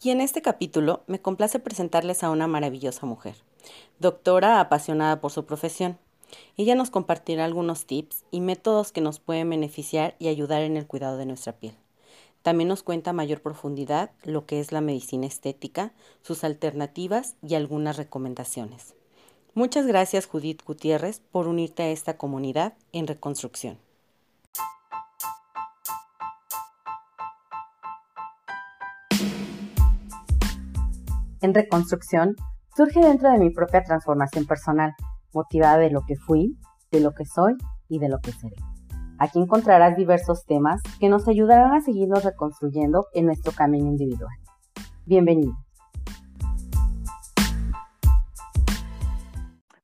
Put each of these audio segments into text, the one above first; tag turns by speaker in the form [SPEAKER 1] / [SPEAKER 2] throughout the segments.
[SPEAKER 1] Y en este capítulo me complace presentarles a una maravillosa mujer, doctora apasionada por su profesión. Ella nos compartirá algunos tips y métodos que nos pueden beneficiar y ayudar en el cuidado de nuestra piel. También nos cuenta a mayor profundidad lo que es la medicina estética, sus alternativas y algunas recomendaciones. Muchas gracias Judith Gutiérrez por unirte a esta comunidad en reconstrucción. En reconstrucción surge dentro de mi propia transformación personal, motivada de lo que fui, de lo que soy y de lo que seré. Aquí encontrarás diversos temas que nos ayudarán a seguirnos reconstruyendo en nuestro camino individual. Bienvenido.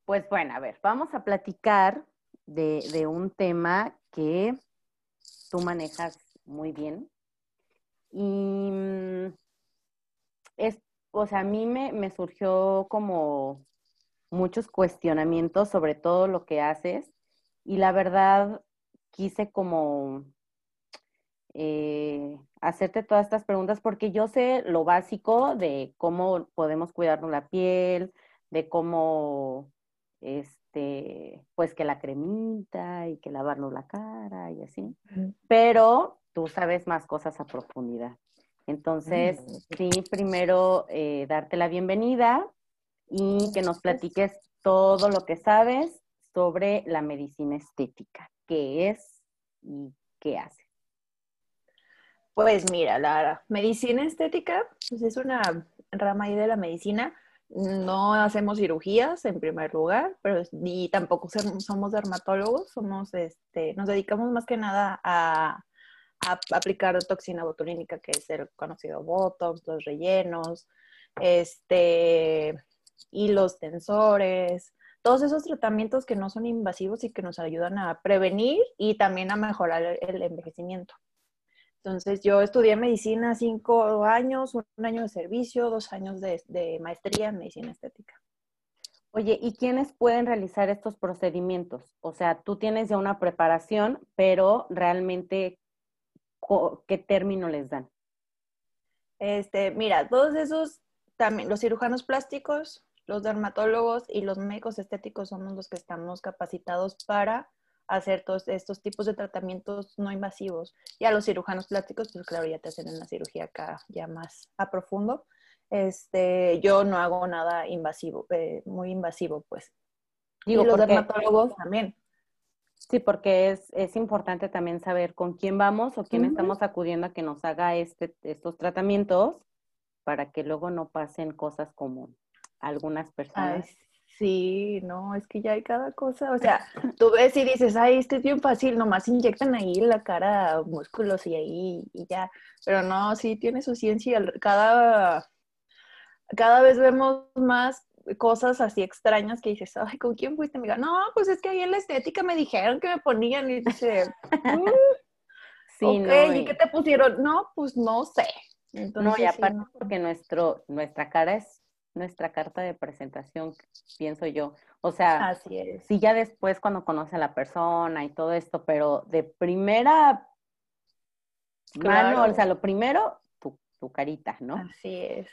[SPEAKER 1] Pues bueno, a ver, vamos a platicar de, un tema que tú manejas muy bien. Y mm, es o sea, a mí me, surgió como muchos cuestionamientos sobre todo lo que haces y la verdad quise como eh, hacerte todas estas preguntas porque yo sé lo básico de cómo podemos cuidarnos la piel, de cómo, este, pues que la cremita y que lavarnos la cara y así, pero tú sabes más cosas a profundidad. Entonces, sí, primero eh, darte la bienvenida y que nos platiques todo lo que sabes sobre la medicina estética, qué es y qué hace.
[SPEAKER 2] Pues mira, la medicina estética pues es una rama ahí de la medicina. No hacemos cirugías en primer lugar, pero ni tampoco somos dermatólogos, somos, este, nos dedicamos más que nada a aplicar toxina botulínica, que es el conocido Botox, los rellenos, este, y los tensores, todos esos tratamientos que no son invasivos y que nos ayudan a prevenir y también a mejorar el envejecimiento. Entonces, yo estudié medicina cinco años, un año de servicio, dos años de, de maestría en medicina estética.
[SPEAKER 1] Oye, ¿y quiénes pueden realizar estos procedimientos? O sea, tú tienes ya una preparación, pero realmente, qué término les dan?
[SPEAKER 2] Este, mira, todos esos, también los cirujanos plásticos, los dermatólogos y los médicos estéticos somos los que estamos capacitados para hacer todos estos tipos de tratamientos no invasivos. Y a los cirujanos plásticos, pues claro, ya te hacen una cirugía acá ya más a profundo. Este, yo no hago nada invasivo, eh, muy invasivo, pues.
[SPEAKER 1] y los dermatólogos también. Sí, porque es, es, importante también saber con quién vamos o quién estamos acudiendo a que nos haga este, estos tratamientos para que luego no pasen cosas como algunas personas.
[SPEAKER 2] sí, no, es que ya hay cada cosa. O sea, tú ves y dices, ay, este es bien fácil, nomás inyectan ahí la cara músculos y ahí y ya. Pero no, sí tiene su ciencia. Cada, cada vez vemos más cosas así extrañas que dices, ay, ¿con quién fuiste, amiga? No, pues es que ahí en la estética me dijeron que me ponían y dice, mm, sí, ¿y qué te pusieron? No, pues no sé.
[SPEAKER 1] no, y aparte porque nuestro, nuestra cara es nuestra carta de presentación, pienso yo. O sea,
[SPEAKER 2] Así es.
[SPEAKER 1] sí ya después cuando conoce a la persona y todo esto, pero de primera mano, o sea, lo primero, tu, tu carita, ¿no?
[SPEAKER 2] Así es.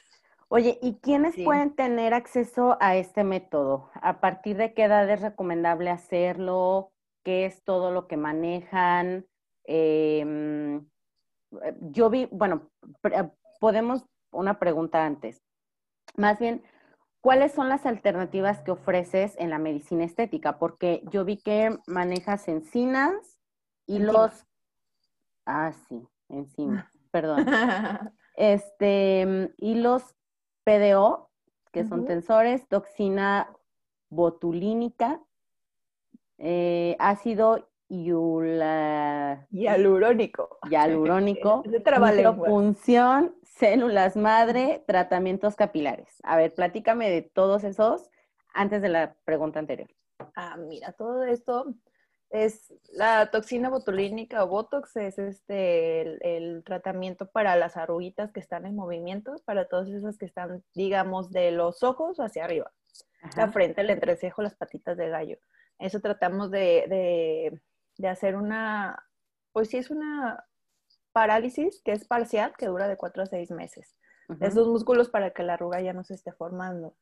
[SPEAKER 1] Oye, ¿y quiénes pueden tener acceso a este método? ¿A partir de qué edad es recomendable hacerlo? ¿Qué es todo lo que manejan? Em, yo vi, bueno, podemos, una pregunta antes. Más bien, ¿cuáles son las alternativas que ofreces en la medicina estética? Porque yo vi que manejas encinas y los... Ah, sí, encinas, perdón. Este, y los PDO, que son tensores, toxina botulínica, eh, ácido
[SPEAKER 2] hialurónico.
[SPEAKER 1] Hialurónico. función, células madre, tratamientos capilares. A ver, platícame de todos esos antes de la pregunta anterior.
[SPEAKER 2] Ah, mira, todo esto es la toxina botulínica o Botox, es este el, tratamiento para las arruguitas que están en movimiento, para todas esas que están, digamos, de los ojos hacia arriba, la frente, el entrecejo, las patitas de gallo. Eso tratamos de, de, de hacer una, pues sí es una parálisis, que es parcial, que dura de cuatro a seis meses. Esos músculos para que la arruga ya no se esté formando.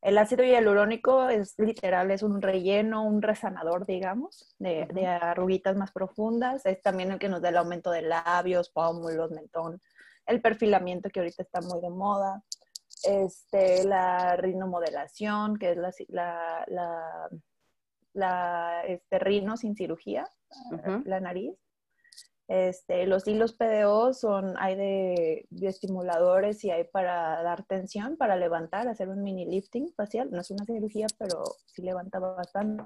[SPEAKER 2] El ácido hialurónico es literal, es un relleno, un resanador, digamos, de, de, arruguitas más profundas. Es también el que nos da el aumento de labios, pómulos, mentón. El perfilamiento que ahorita está muy de moda. Este, la rinomodelación, que es la, la, la, la este, rino sin cirugía, la nariz. Este, los hilos PDO son, hay de estimuladores y hay para dar tensión, para levantar, hacer un mini lifting facial. No es una cirugía, pero sí levanta bastante.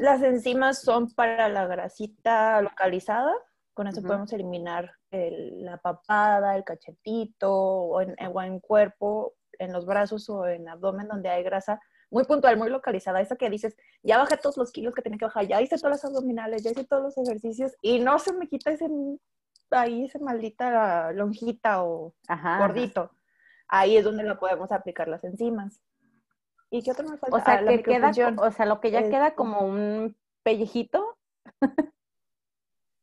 [SPEAKER 2] Las enzimas son para la grasita localizada. Con eso podemos eliminar la papada, el cachetito o en, o en cuerpo, en los brazos o en abdomen donde hay grasa muy puntual, muy localizada, esa que dices, ya bajé todos los kilos que tenía que bajar, ya hice todas las abdominales, ya hice todos los ejercicios y no se me quita ese, ahí esa maldita lonjita o gordito. Ahí es donde lo podemos aplicar las enzimas. ¿Y qué otro me falta?
[SPEAKER 1] O sea, ah, que queda, o sea, lo que ya queda como un pellejito.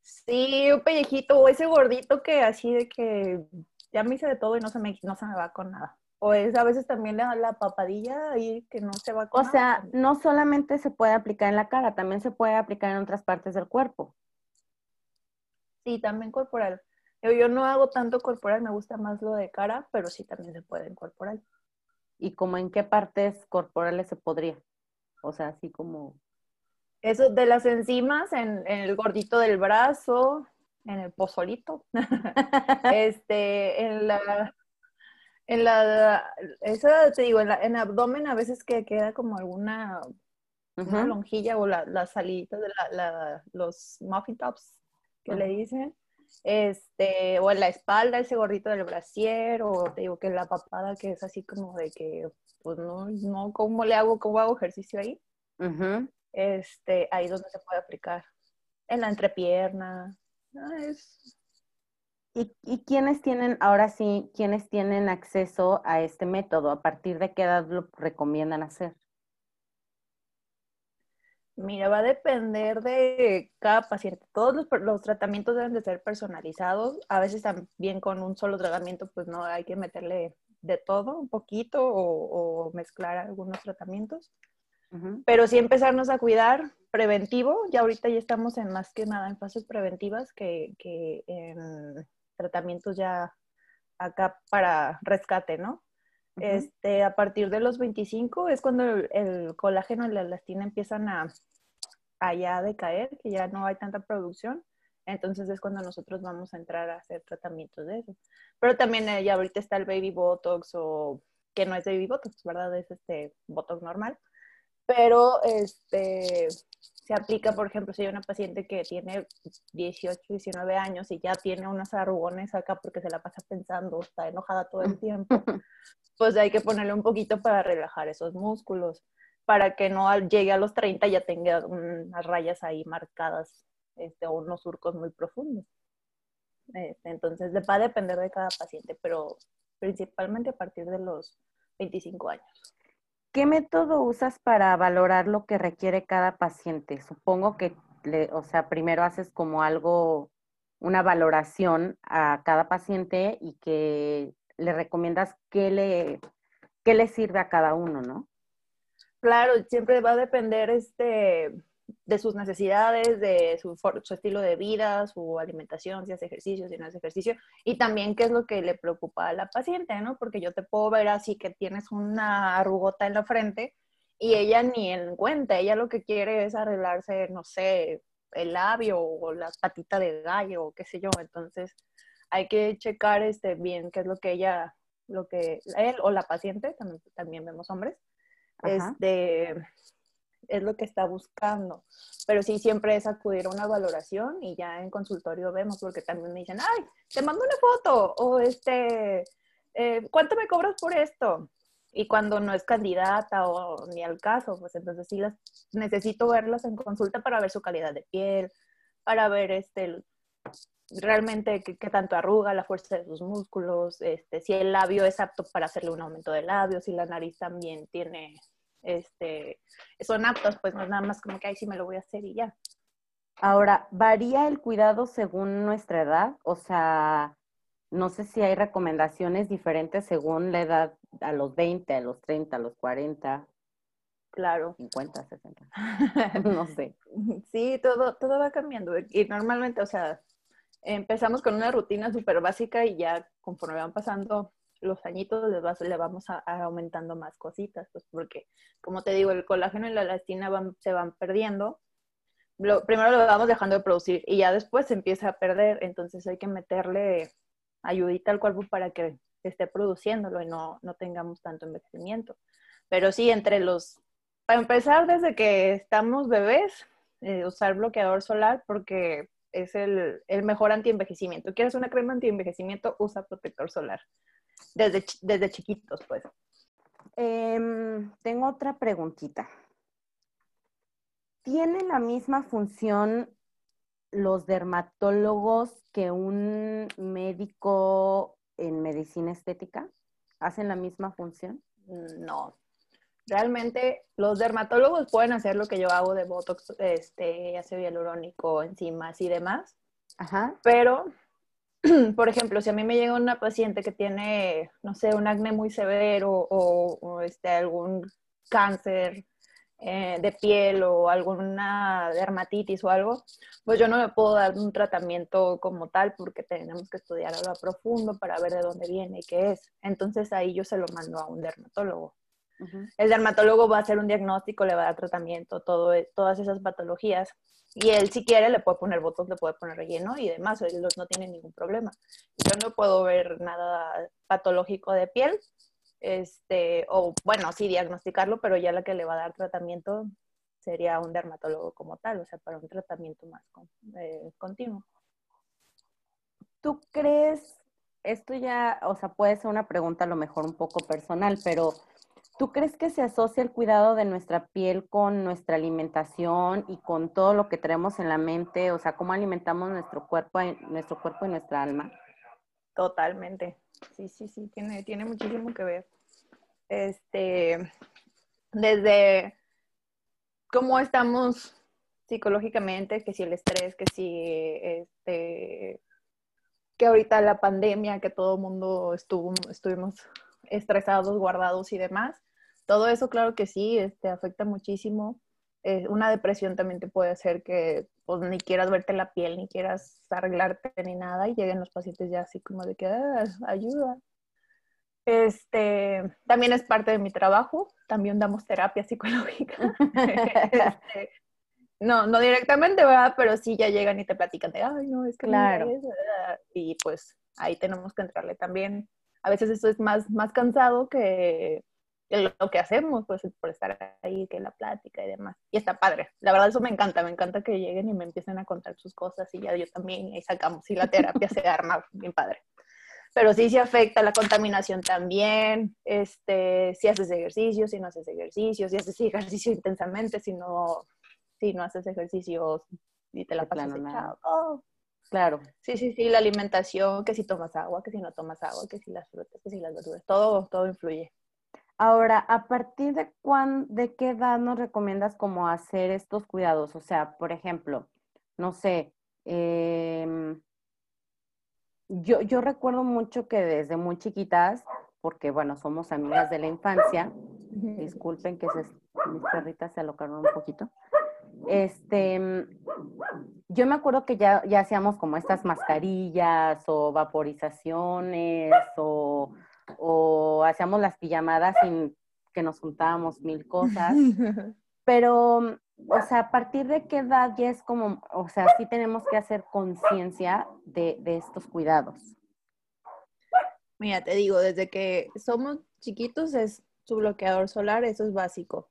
[SPEAKER 2] sí, un pellejito o ese gordito que así de que ya me hice de todo y no se me, no se me va con nada. O es a veces también la, la papadilla ahí que no se va
[SPEAKER 1] con O sea, no solamente se puede aplicar en la cara, también se puede aplicar en otras partes del cuerpo.
[SPEAKER 2] Sí, también corporal. Yo, yo no hago tanto corporal, me gusta más lo de cara, pero sí también se puede en corporal.
[SPEAKER 1] ¿Y como en qué partes corporales se podría? O sea, así como...
[SPEAKER 2] Eso de las enzimas, en, en el gordito del brazo, en el pozolito, este, en la, en la, esa te digo, en, la, en abdomen a veces que queda como alguna lonjilla o la, las saliditas de la, los muffin tops que le dicen. Este, o en la espalda, ese gordito del brasier, o te digo que la papada que es así como de que, pues no, no, ¿cómo le hago? ¿Cómo hago ejercicio ahí? Este, ahí donde se puede aplicar. En la entrepierna. Ah, es,
[SPEAKER 1] ¿Y, ¿Y quiénes tienen, ahora sí, quiénes tienen acceso a este método? ¿A partir de qué edad lo recomiendan hacer?
[SPEAKER 2] Mira, va a depender de cada paciente. Todos los, tratamientos deben de ser personalizados. A veces también con un solo tratamiento, pues no hay que meterle de todo un poquito o, mezclar algunos tratamientos. Pero sí empezarnos a cuidar preventivo. Ya ahorita ya estamos en más que nada en fases preventivas que, que en tratamientos ya acá para rescate, ¿no? Este, a partir de los 25 es cuando el, colágeno y la elastina empiezan a, a, ya decaer, que ya no hay tanta producción. Entonces es cuando nosotros vamos a entrar a hacer tratamientos de eso. Pero también eh, ya ahorita está el baby botox o que no es baby botox, ¿verdad? Es este botox normal. Pero este se aplica, por ejemplo, si hay una paciente que tiene 18, 19 años y ya tiene unos arrugones acá porque se la pasa pensando, está enojada todo el tiempo, pues hay que ponerle un poquito para relajar esos músculos, para que no llegue a los 30 ya tenga unas rayas ahí marcadas este, o unos surcos muy profundos. Este, entonces, va a depender de cada paciente, pero principalmente a partir de los 25 años.
[SPEAKER 1] ¿Qué método usas para valorar lo que requiere cada paciente? Supongo que, le, o sea, primero haces como algo, una valoración a cada paciente y que le recomiendas qué le, qué le sirve a cada uno, ¿no?
[SPEAKER 2] Claro, siempre va a depender este, de sus necesidades, de su, estilo de vida, su alimentación, si hace ejercicio, si no hace ejercicio, y también qué es lo que le preocupa a la paciente, ¿no? Porque yo te puedo ver así que tienes una arrugota en la frente y ella ni en cuenta, ella lo que quiere es arreglarse, no sé, el labio o la patita de gallo o qué sé yo, entonces hay que checar este, bien qué es lo que ella, lo que él o la paciente, también, también vemos hombres, este es lo que está buscando. Pero sí, siempre es acudir a una valoración y ya en consultorio vemos, porque también me dicen, ay, te mando una foto o este, eh, ¿cuánto me cobras por esto? Y cuando no es candidata o ni al caso, pues entonces sí las necesito verlas en consulta para ver su calidad de piel, para ver este realmente qué, qué, tanto arruga, la fuerza de sus músculos, este, si el labio es apto para hacerle un aumento de labio, si la nariz también tiene este, son aptos, pues no es nada más como que, ahí sí me lo voy a hacer y ya.
[SPEAKER 1] Ahora, ¿varía el cuidado según nuestra edad? O sea, no sé si hay recomendaciones diferentes según la edad a los 20, a los 30, a los 40.
[SPEAKER 2] Claro.
[SPEAKER 1] 50, 60. no sé.
[SPEAKER 2] Sí, todo, todo va cambiando. Y normalmente, o sea, empezamos con una rutina súper básica y ya conforme van pasando los añitos le, le vamos a, aumentando más cositas, pues porque, como te digo, el colágeno y la elastina se van perdiendo. primero lo vamos dejando de producir y ya después se empieza a perder, entonces hay que meterle ayudita al cuerpo para que esté produciéndolo y no, no tengamos tanto envejecimiento. Pero sí, entre los, para empezar desde que estamos bebés, eh, usar bloqueador solar porque es el, el mejor antienvejecimiento. ¿Quieres una crema antienvejecimiento? Usa protector solar. Desde, desde chiquitos, pues.
[SPEAKER 1] Em, tengo otra preguntita. ¿Tiene la misma función los dermatólogos que un médico en medicina estética? ¿Hacen la misma función?
[SPEAKER 2] No. Realmente los dermatólogos pueden hacer lo que yo hago de Botox, este, ácido hialurónico, enzimas y demás. Ajá. Pero, por ejemplo, si a mí me llega una paciente que tiene, no sé, un acné muy severo o, este, algún cáncer eh, de piel o alguna dermatitis o algo, pues yo no me puedo dar un tratamiento como tal porque tenemos que estudiarlo a profundo para ver de dónde viene y qué es. Entonces ahí yo se lo mando a un dermatólogo. El dermatólogo va a hacer un diagnóstico, le va a dar tratamiento, todo, e, todas esas patologías. Y él, si quiere, le puede poner botox, le puede poner relleno y demás. Él no tiene ningún problema. Yo no puedo ver nada patológico de piel, este, o bueno, sí diagnosticarlo, pero ya la que le va a dar tratamiento sería un dermatólogo como tal, o sea, para un tratamiento más eh, continuo.
[SPEAKER 1] ¿Tú crees, esto ya, o sea, puede ser una pregunta a lo mejor un poco personal, pero ¿tú crees que se asocia el cuidado de nuestra piel con nuestra alimentación y con todo lo que tenemos en la mente? O sea, ¿cómo alimentamos nuestro cuerpo, nuestro cuerpo y nuestra alma?
[SPEAKER 2] Totalmente. Sí, sí, sí, tiene, tiene muchísimo que ver. Este, desde cómo estamos psicológicamente, que si el estrés, que si este, que ahorita la pandemia, que todo el mundo estuvo, estuvimos estresados, guardados y demás. Todo eso, claro que sí, este, afecta muchísimo. Eh, una depresión también te puede hacer que pues, ni quieras verte la piel, ni quieras arreglarte ni nada y lleguen los pacientes ya así como de que ah, ayuda. Este, también es parte de mi trabajo, también damos terapia psicológica. Este, no, no directamente, ¿verdad? Pero sí ya llegan y te platican de, ay, no, es que claro. y pues ahí tenemos que entrarle también. A veces eso es más, más cansado que lo que hacemos, pues por estar ahí, que la plática y demás. Y está padre. La verdad eso me encanta, me encanta que lleguen y me empiecen a contar sus cosas y ya yo también, y sacamos y la terapia se arma bien padre pero sí se afecta la contaminación también, este, si haces ejercicio, si no haces ejercicio, si haces ejercicio intensamente, si no, si no haces ejercicio y te la pasas echado. Oh.
[SPEAKER 1] Claro.
[SPEAKER 2] Sí, sí, sí, la alimentación, que si tomas agua, que si no tomas agua, que si las frutas, que si las verduras, todo, todo influye.
[SPEAKER 1] Ahora, ¿a partir de cuán, de qué edad nos recomiendas como hacer estos cuidados? O sea, por ejemplo, no sé, eh, yo, yo recuerdo mucho que desde muy chiquitas, porque bueno, somos amigas de la infancia, disculpen que se, mis perritas se alocaron un poquito. Este, yo me acuerdo que ya, ya hacíamos como estas mascarillas o vaporizaciones o, o hacíamos las pijamadas sin que nos juntábamos mil cosas. Pero o sea, a partir de qué edad ya es como, o sea, sí tenemos que hacer conciencia de, estos cuidados.
[SPEAKER 2] Mira, te digo, desde que somos chiquitos es su bloqueador solar, eso es básico.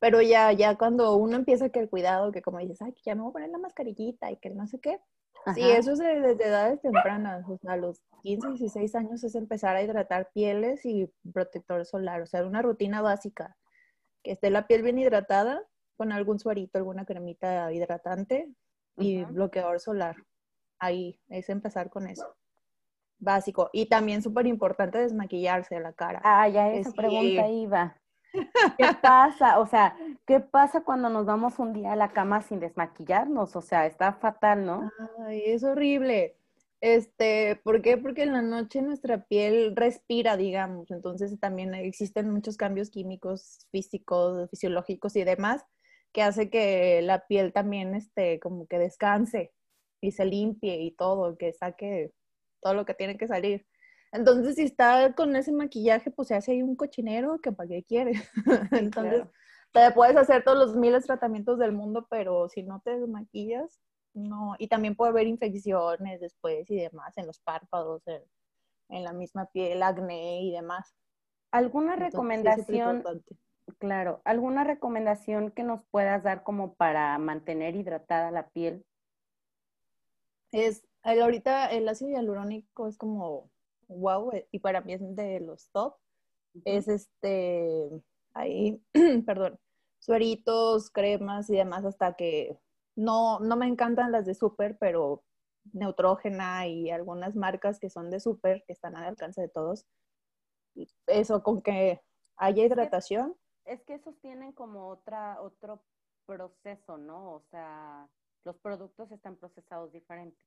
[SPEAKER 2] Pero ya, ya cuando uno empieza que el cuidado, que como dices, ay, que ya me voy a poner la mascarillita y que no sé qué. Sí, eso es desde, edades tempranas, o sea, a los 15, 16 años es empezar a hidratar pieles y protector solar, o sea, una rutina básica, que esté la piel bien hidratada con algún suarito, alguna cremita hidratante y bloqueador solar. Ahí es empezar con eso. Básico. Y también súper importante desmaquillarse la cara.
[SPEAKER 1] Ah, ya esa pregunta iba. ¿Qué pasa? O sea, ¿qué pasa cuando nos vamos un día a la cama sin desmaquillarnos? O sea, está fatal, ¿no?
[SPEAKER 2] Ay, es horrible. Este, ¿por qué? Porque en la noche nuestra piel respira, digamos, entonces también existen muchos cambios químicos, físicos, fisiológicos y demás que hace que la piel también, este, como que descanse y se limpie y todo, que saque todo lo que tiene que salir. Entonces, si está con ese maquillaje, pues se hace ahí un cochinero que para qué quiere. Entonces, te puedes hacer todos los miles de tratamientos del mundo, pero si no te maquillas, no. Y también puede haber infecciones después y demás en los párpados, en, la misma piel, acné y demás.
[SPEAKER 1] ¿Alguna recomendación? claro, ¿alguna recomendación que nos puedas dar como para mantener hidratada la piel?
[SPEAKER 2] Es, ahorita el ácido hialurónico es como wow, eh, y para mí es de los top, es este, ahí, perdón, sueritos, cremas y demás, hasta que no, no me encantan las de súper, pero Neutrógena y algunas marcas que son de súper, que están al alcance de todos. Eso, con que haya hidratación.
[SPEAKER 1] Es que esos tienen como otra, otro proceso, ¿no? O sea, los productos están procesados diferentes,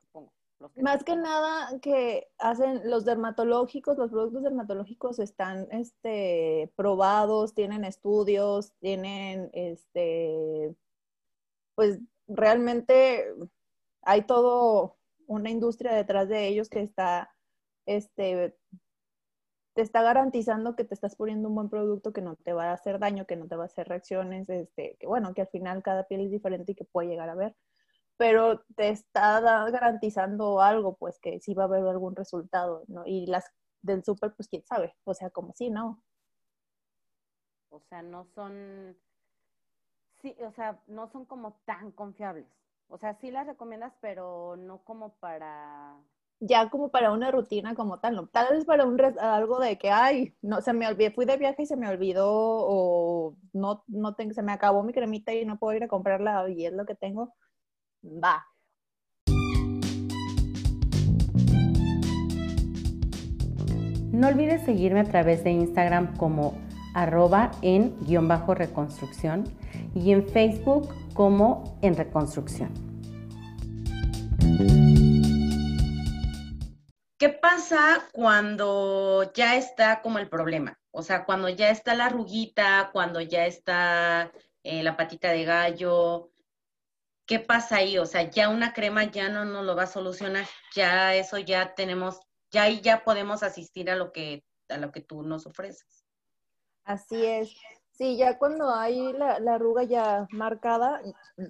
[SPEAKER 1] supongo.
[SPEAKER 2] Más que nada que hacen los dermatológicos, los productos dermatológicos están este, probados, tienen estudios, tienen, este, pues realmente hay todo una industria detrás de ellos que está, este, te está garantizando que te estás poniendo un buen producto que no te va a hacer daño, que no te va a hacer reacciones, este, que bueno, que al final cada piel es diferente y que puede llegar a ver pero te está garantizando algo, pues que sí va a haber algún resultado, ¿no? Y las del súper, pues quién sabe, o sea, como sí, ¿no?
[SPEAKER 1] O sea, no son, sí, o sea, no son como tan confiables. O sea, sí las recomiendas, pero no como para...
[SPEAKER 2] Ya como para una rutina como tal, ¿no? Tal vez para un algo de que, ay, no, se me olvidó, fui de viaje y se me olvidó, o no, no tengo, se me acabó mi cremita y no puedo ir a comprarla y es lo que tengo Va.
[SPEAKER 1] No olvides seguirme a través de Instagram como arroba en guion bajo reconstrucción y en Facebook como en reconstrucción. ¿Qué pasa cuando ya está como el problema? O sea, cuando ya está la arruguita, cuando ya está eh, la patita de gallo, ¿qué pasa ahí? O sea, ya una crema ya no nos lo va a solucionar, ya eso ya tenemos, ya ahí ya podemos asistir a lo que, a lo que tú nos ofreces.
[SPEAKER 2] Así es. Sí, ya cuando hay la, la arruga ya marcada,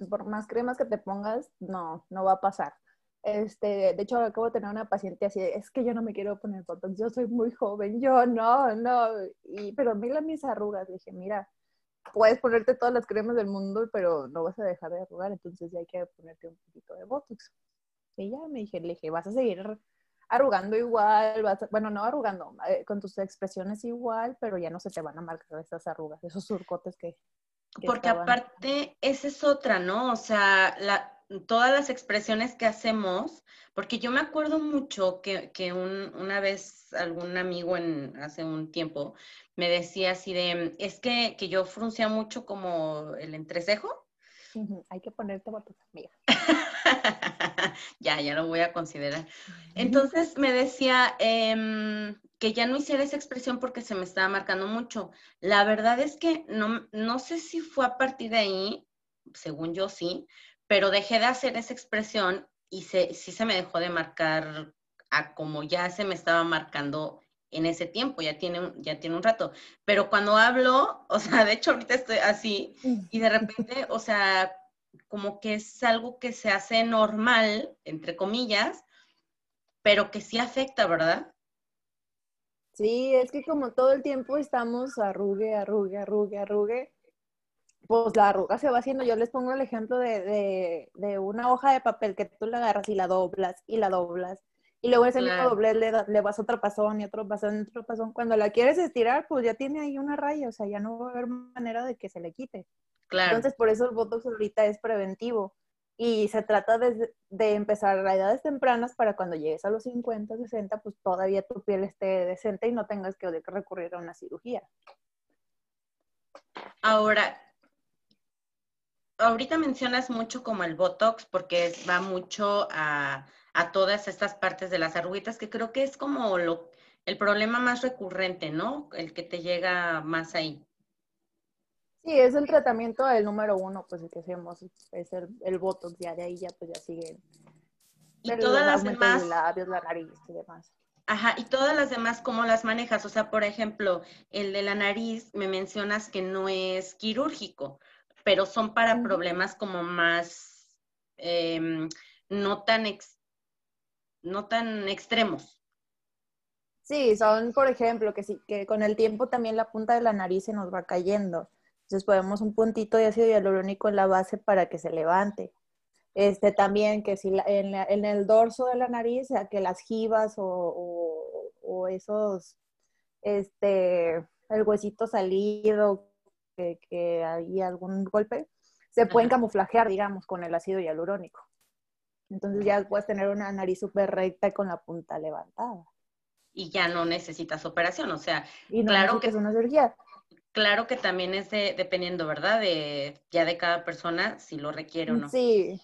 [SPEAKER 2] por más cremas que te pongas, no, no va a pasar. Este, de hecho, acabo de tener una paciente así, es que yo no me quiero poner botox, yo soy muy joven, yo no, no, y, pero mira mis arrugas, dije, mira, puedes ponerte todas las cremas del mundo, pero no vas a dejar de arrugar, entonces ya hay que ponerte un poquito de Botox. Y ya me dije, le dije, vas a seguir arrugando igual, vas bueno, no arrugando, eh, con tus expresiones igual, pero ya no se te van a marcar esas arrugas, esos surcotes que...
[SPEAKER 1] Porque aparte, esa es otra, ¿no? O sea, la, todas las expresiones que hacemos, porque yo me acuerdo mucho que, que un, una vez algún amigo en, hace un tiempo me decía así de, es que, que yo fruncía mucho como el entrecejo.
[SPEAKER 2] Hay que ponerte botas, amiga.
[SPEAKER 1] ya, ya lo voy a considerar. Entonces me decía em, que ya no hiciera esa expresión porque se me estaba marcando mucho. La verdad es que no, no sé si fue a partir de ahí, según yo sí, pero dejé de hacer esa expresión y se, sí se me dejó de marcar a como ya se me estaba marcando en ese tiempo, ya tiene, un, ya tiene un rato. Pero cuando hablo, o sea, de hecho ahorita estoy así y de repente, o sea, como que es algo que se hace normal, entre comillas, pero que sí afecta, ¿verdad?
[SPEAKER 2] Sí, es que como todo el tiempo estamos arrugue, arrugue, arrugue, arrugue, pues la arruga se va haciendo. Yo les pongo el ejemplo de, de, de una hoja de papel que tú la agarras y la doblas y la doblas y luego ese mismo doblez le, le, vas otro pasón y otro pasón y otro pasón. Cuando la quieres estirar, pues ya tiene ahí una raya, o sea, ya no va a haber manera de que se le quite. Claro. Entonces, por eso el Botox ahorita es preventivo. Y se trata de, de, empezar a edades tempranas para cuando llegues a los 50, 60, pues todavía tu piel esté decente y no tengas que recurrir a una cirugía.
[SPEAKER 1] Ahora, ahorita mencionas mucho como el Botox porque va mucho a, todas estas partes de las arruguitas, que creo que es como lo, el problema más recurrente, ¿no? El que te llega más ahí.
[SPEAKER 2] Sí, es el tratamiento el número uno, pues el que hacemos, es el, el Botox, ya de ahí ya pues ya siguen.
[SPEAKER 1] Y todas las demás.
[SPEAKER 2] labios, la nariz y demás.
[SPEAKER 1] Ajá, y todas las demás, ¿cómo las manejas? O sea, por ejemplo, el de la nariz, me mencionas que no es quirúrgico, pero son para problemas como más, em, no, tan no tan extremos.
[SPEAKER 2] Sí, son, por ejemplo, que, sí, que con el tiempo también la punta de la nariz se nos va cayendo. Entonces ponemos un puntito de ácido hialurónico en la base para que se levante. Este, también que si en, el dorso de la nariz, que las jivas o, esos, este, el huesito salido, que, hay algún golpe, se pueden camuflajear, digamos, con el ácido hialurónico. Entonces ya puedes tener una nariz súper recta y con la punta levantada.
[SPEAKER 1] Y ya no necesitas operación, o sea,
[SPEAKER 2] y claro que es una cirugía.
[SPEAKER 1] Claro que también es dependiendo, ¿verdad? De ya de cada persona si lo requiere o no.
[SPEAKER 2] Sí,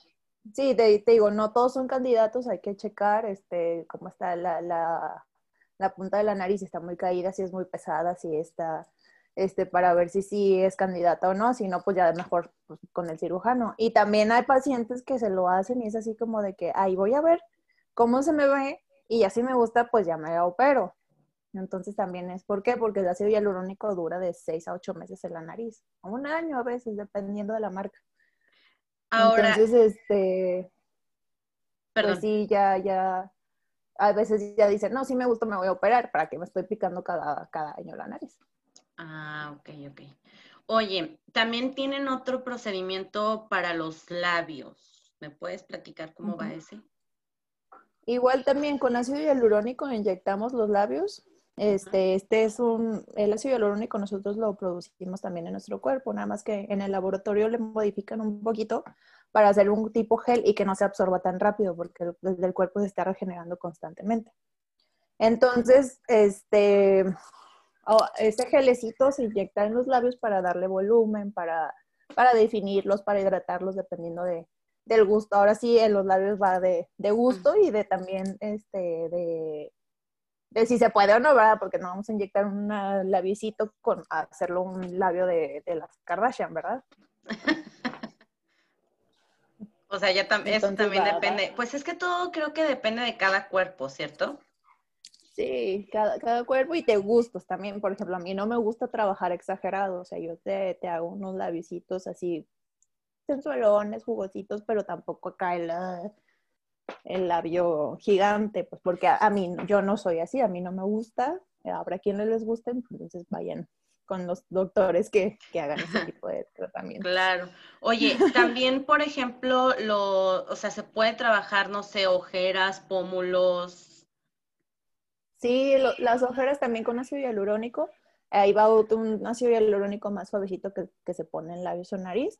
[SPEAKER 2] sí, te, digo, no todos son candidatos, hay que checar este cómo está la, la, la punta de la nariz, si está muy caída, si es muy pesada, si está este, para ver si sí es candidata o no, si no, pues ya mejor pues, con el cirujano. Y también hay pacientes que se lo hacen y es así como de que, ahí voy a ver cómo se me ve y ya si me gusta, pues ya me opero. Entonces también es, ¿por qué? Porque el ácido hialurónico dura de 6 a 8 meses en la nariz, un año a veces, dependiendo de la marca. Ahora, Entonces, este, pues sí, ya, ya, a veces ya dicen, no, si me gusta, me voy a operar, ¿para que me estoy picando cada, cada año la nariz?
[SPEAKER 1] Ah, ok, ok. Oye, también tienen otro procedimiento para los labios. ¿Me puedes platicar cómo va ese?
[SPEAKER 2] Igual también con ácido hialurónico inyectamos los labios. Este, este es un, el ácido hialurónico nosotros lo producimos también en nuestro cuerpo, nada más que en el laboratorio le modifican un poquito para hacer un tipo gel y que no se absorba tan rápido porque el, el cuerpo se está regenerando constantemente. Entonces, este, ese gelecito se inyecta en los labios para darle volumen, para, para definirlos, para hidratarlos, dependiendo de, del gusto. Ahora sí, en los labios va de, de gusto y de también este, de, de, si se puede o no, ¿verdad? Porque no vamos a inyectar un labiecito con hacerlo un labio de, de las Kardashian, ¿verdad?
[SPEAKER 1] o sea, ya también eso también depende. Pues es que todo creo que depende de cada cuerpo, ¿cierto?
[SPEAKER 2] Sí, cada, cada cuerpo y te gustos también. Por ejemplo, a mí no me gusta trabajar exagerado. O sea, yo te, te hago unos labicitos así sensualones, jugositos, pero tampoco acá el, el labio gigante, pues porque a, mí, yo no soy así, a mí no me gusta. Habrá quienes les gusten, entonces vayan con los doctores que, que hagan ese tipo de tratamiento.
[SPEAKER 1] Claro. Oye, también, por ejemplo, lo, o sea, se puede trabajar, no sé, ojeras, pómulos,
[SPEAKER 2] Sí, las ojeras también con ácido hialurónico. Ahí va un ácido hialurónico más suavecito que, se pone en labios o nariz.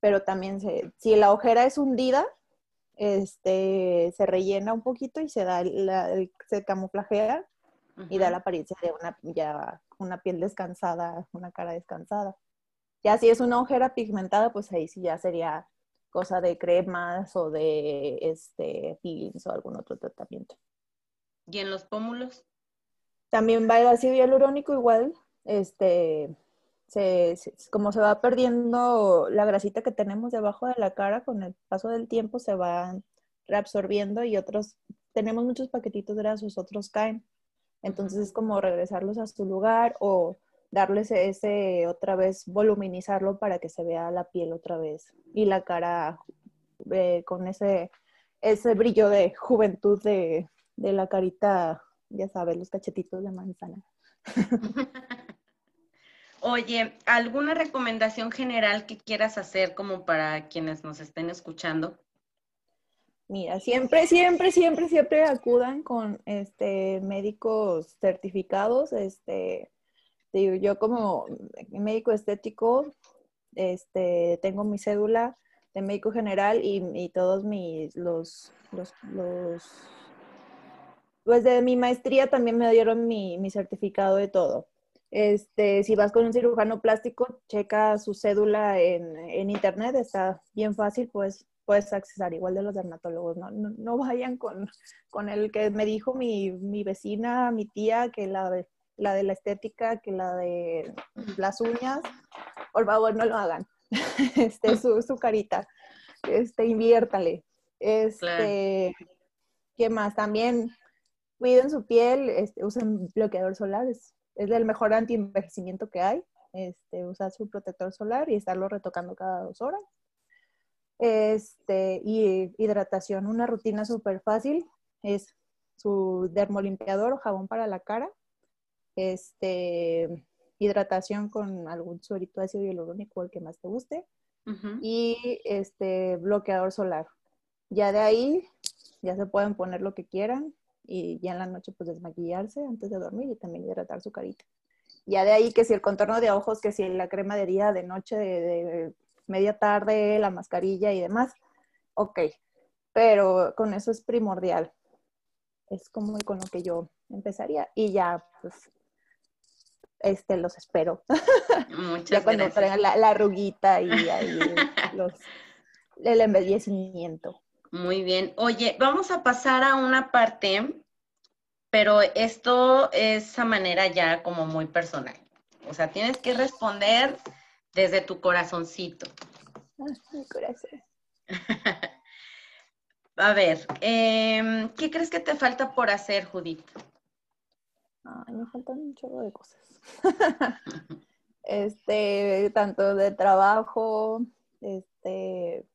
[SPEAKER 2] Pero también se, si la ojera es hundida, este, se rellena un poquito y se da se camuflajea y da la apariencia de una, ya, una piel descansada, una cara descansada. Ya si es una ojera pigmentada, pues ahí sí ya sería cosa de cremas o de este, peelings o algún otro tratamiento.
[SPEAKER 1] ¿Y en los pómulos?
[SPEAKER 2] También va el ácido hialurónico igual, este, se, como se va perdiendo la grasita que tenemos debajo de la cara, con el paso del tiempo se va reabsorbiendo y otros, tenemos muchos paquetitos grasos, otros caen. Entonces es como regresarlos a su lugar o darles ese otra vez, voluminizarlo para que se vea la piel otra vez y la cara eh, con ese, ese brillo de juventud de, de la carita, ya sabes, los cachetitos de manzana.
[SPEAKER 1] Oye, ¿alguna recomendación general que quieras hacer como para quienes nos estén escuchando?
[SPEAKER 2] Mira, siempre, siempre, siempre, siempre acudan con este médicos certificados. Este, digo, yo como médico estético, este, tengo mi cédula de médico general y, y todos mis los, los, los pues de mi maestría también me dieron mi, certificado de todo. Este, si vas con un cirujano plástico, checa su cédula en, internet, está bien fácil, pues puedes accesar, igual de los dermatólogos, no, no, vayan con, con, el que me dijo mi, mi vecina, mi tía, que la de, la de la estética, que la de las uñas, por favor no lo hagan, este, su, su carita, este, inviértale, este, ¿qué más? También cuiden su piel, este, usen bloqueador solar, es es el mejor anti-envejecimiento que hay. Este, usar su protector solar y estarlo retocando cada dos horas. Este, y hidratación, una rutina súper fácil es su dermolimpiador o jabón para la cara. Este, hidratación con algún suerito ácido hialurónico, el que más te guste. Y este bloqueador solar. Ya de ahí, ya se pueden poner lo que quieran y ya en la noche pues desmaquillarse antes de dormir y también hidratar su carita. Ya de ahí que si el contorno de ojos, que si la crema de día, de noche, de, media tarde, la mascarilla y demás, ok, pero con eso es primordial. Es como con lo que yo empezaría y ya pues este los espero. Muchas ya cuando traigan la, la, arruguita y ahí los, el embellecimiento.
[SPEAKER 1] Muy bien. Oye, vamos a pasar a una parte, pero esto es a manera ya como muy personal. O sea, tienes que responder desde tu corazoncito.
[SPEAKER 2] mi corazón.
[SPEAKER 1] a ver, em, ¿qué crees que te falta por hacer, Judith?
[SPEAKER 2] Ay, me faltan un chorro de cosas. este, tanto de trabajo, este,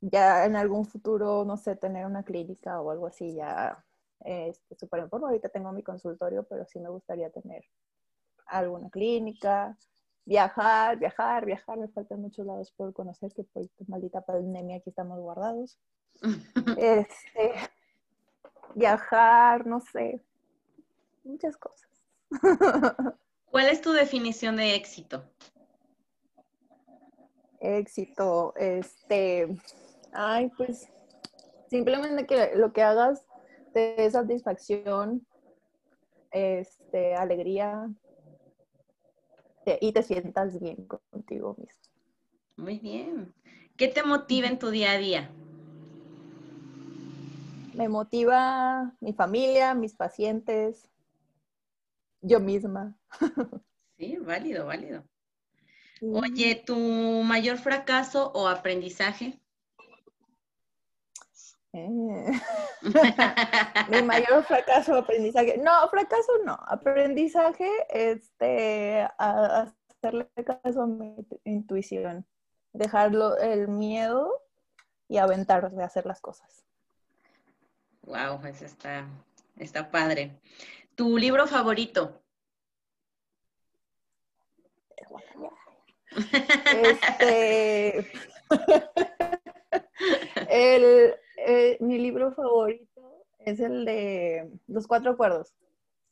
[SPEAKER 2] ya en algún futuro, no sé, tener una clínica o algo así, ya este, súper importante. Ahorita tengo mi consultorio, pero sí me gustaría tener alguna clínica, viajar, viajar, viajar. Me faltan muchos lados por conocer, que por esta maldita pandemia aquí estamos guardados. este, viajar, no sé, muchas cosas.
[SPEAKER 1] ¿Cuál es tu definición de éxito?
[SPEAKER 2] Éxito, este, Ay, pues simplemente que lo que hagas te dé satisfacción, este, alegría y te sientas bien contigo mismo.
[SPEAKER 1] Muy bien. ¿Qué te motiva en tu día a día?
[SPEAKER 2] Me motiva mi familia, mis pacientes, yo misma.
[SPEAKER 1] Sí, válido, válido. Oye, ¿tu mayor fracaso o aprendizaje?
[SPEAKER 2] Eh. Mi mayor fracaso aprendizaje. No, fracaso no. Aprendizaje, este, a hacerle caso a mi intuición. Dejarlo el miedo y aventar de hacer las cosas.
[SPEAKER 1] Wow, está, está padre. ¿Tu libro favorito?
[SPEAKER 2] Este. el eh, mi libro favorito es el de Los Cuatro Acuerdos,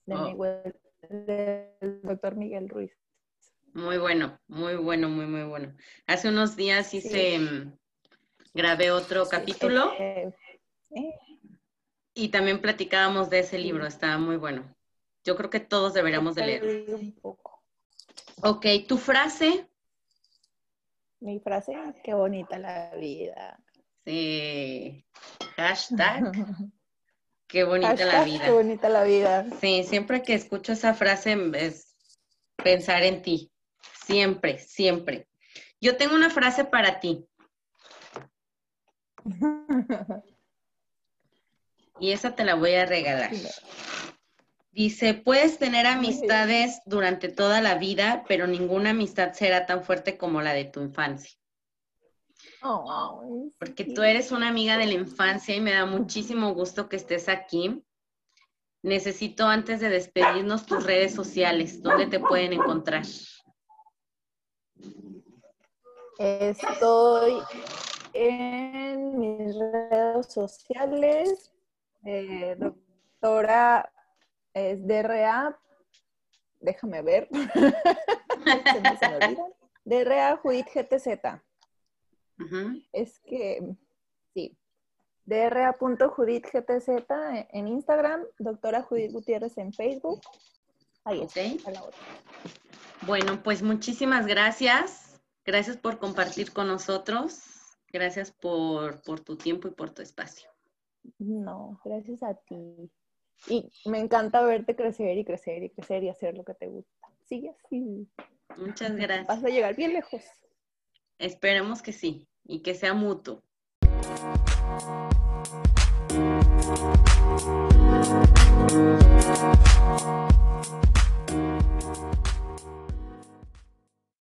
[SPEAKER 2] de oh. del doctor Miguel Ruiz.
[SPEAKER 1] Muy bueno, muy bueno, muy, muy bueno. Hace unos días hice, mm, grabé otro capítulo eh, y también platicábamos de ese libro, estaba muy bueno. Yo creo que todos deberíamos de leer. Un poco. Ok, ¿tu frase?
[SPEAKER 2] Mi frase, qué bonita la vida.
[SPEAKER 1] Sí. Hashtag. Qué bonita la vida.
[SPEAKER 2] Qué bonita la vida.
[SPEAKER 1] Sí, siempre que escucho esa frase es pensar en ti. Siempre, siempre. Yo tengo una frase para ti. Y esa te la voy a regalar. Dice, puedes tener amistades durante toda la vida, pero ninguna amistad será tan fuerte como la de tu infancia. Porque tú eres una amiga de la infancia y me da muchísimo gusto que estés aquí. Necesito antes de despedirnos tus redes sociales, ¿dónde te pueden encontrar?
[SPEAKER 2] Estoy en mis redes sociales. Eh, doctora es DRA. Déjame ver. DRA Judith GTZ. Es que, sí, dra.judithgtz en Instagram, doctora Judith Gutiérrez en Facebook Ahí está, la otra.
[SPEAKER 1] Bueno, pues muchísimas gracias. Gracias por compartir con nosotros. Gracias por, por tu tiempo y por tu espacio.
[SPEAKER 2] No, gracias a ti. Y me encanta verte crecer y crecer y crecer y hacer lo que te gusta. Sigue así.
[SPEAKER 1] Muchas gracias.
[SPEAKER 2] Vas a llegar bien lejos.
[SPEAKER 1] Esperemos que sí y que sea mutuo.